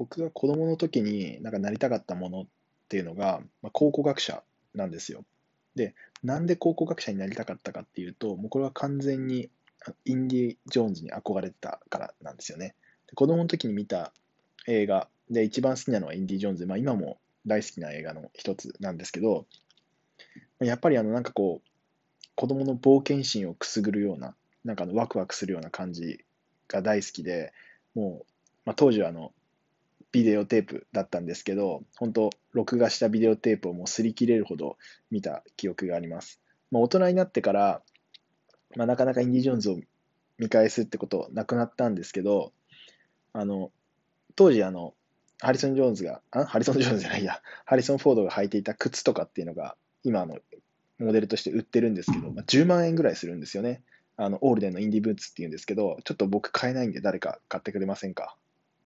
僕が子供の時になんかなりたかったものっていうのが、まあ、考古学者なんですよ。で、なんで考古学者になりたかったかっていうと、もうこれは完全にインディ・ジョーンズに憧れてたからなんですよね。で子供の時に見た映画で一番好きなのはインディ・ジョーンズ、まあ、今も大好きな映画の一つなんですけど、やっぱりあのなんかこう、子供の冒険心をくすぐるような、なんかあのワクワクするような感じが大好きで、もう、まあ、当時はあのビデオテープだったんですけど、本当、録画したビデオテープをもう擦り切れるほど見た記憶があります。まあ、大人になってから、まあ、なかなかインディ・ジョーンズを見返すってことなくなったんですけど、あの、当時あの、ハリソン・ジョーンズが、あハリソン・ジョーンズじゃないや、ハリソン・フォードが履いていた靴とかっていうのが、今のモデルとして売ってるんですけど、まあ、10万円ぐらいするんですよね。あの、オールデンのインディブーツっていうんですけど、ちょっと僕買えないんで誰か買ってくれませんか？